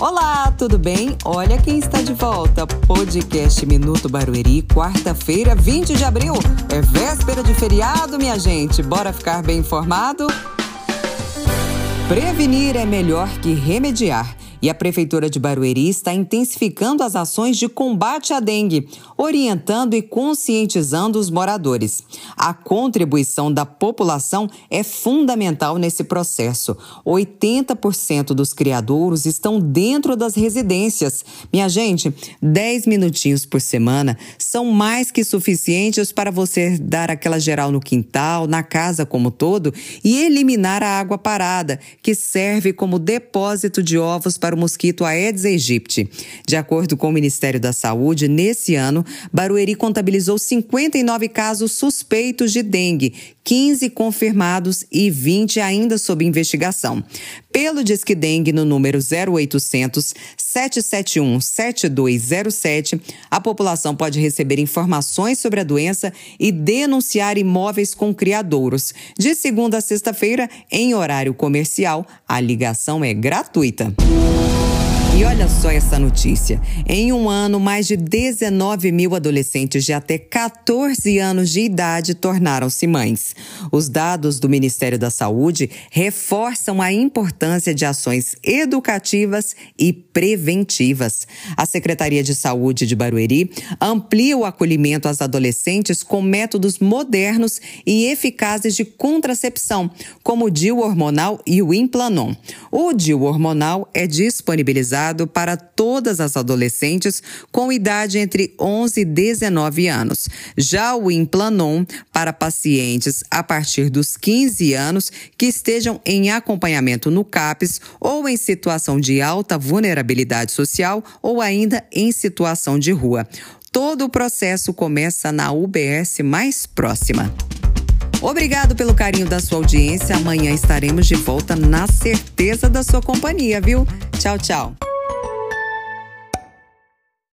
Olá, tudo bem? Olha quem está de volta. Podcast Minuto Barueri, quarta-feira, 20 de abril. É véspera de feriado, minha gente. Bora ficar bem informado? Prevenir é melhor que remediar. E a Prefeitura de Barueri está intensificando as ações de combate à dengue, orientando e conscientizando os moradores. A contribuição da população é fundamental nesse processo. 80% dos criadouros estão dentro das residências. Minha gente, 10 minutinhos por semana são mais que suficientes para você dar aquela geral no quintal, na casa como todo e eliminar a água parada, que serve como depósito de ovos para para o mosquito Aedes aegypti. De acordo com o Ministério da Saúde, nesse ano, Barueri contabilizou 59 casos suspeitos de dengue, 15 confirmados e 20 ainda sob investigação. Pelo Disque Dengue no número 0800 771 7207, a população pode receber informações sobre a doença e denunciar imóveis com criadouros. De segunda a sexta-feira, em horário comercial, a ligação é gratuita. E olha só essa notícia. Em um ano, mais de 19 mil adolescentes de até 14 anos de idade tornaram-se mães. Os dados do Ministério da Saúde reforçam a importância de ações educativas e preventivas. A Secretaria de Saúde de Barueri amplia o acolhimento às adolescentes com métodos modernos e eficazes de contracepção, como o DIU hormonal e o Implanon. O DIU hormonal é disponibilizado para todas as adolescentes com idade entre 11 e 19 anos. Já o Implanon para pacientes a partir dos 15 anos que estejam em acompanhamento no CAPES ou em situação de alta vulnerabilidade social ou ainda em situação de rua. Todo o processo começa na UBS mais próxima. Obrigado pelo carinho da sua audiência. Amanhã estaremos de volta na certeza da sua companhia, viu? Tchau, tchau.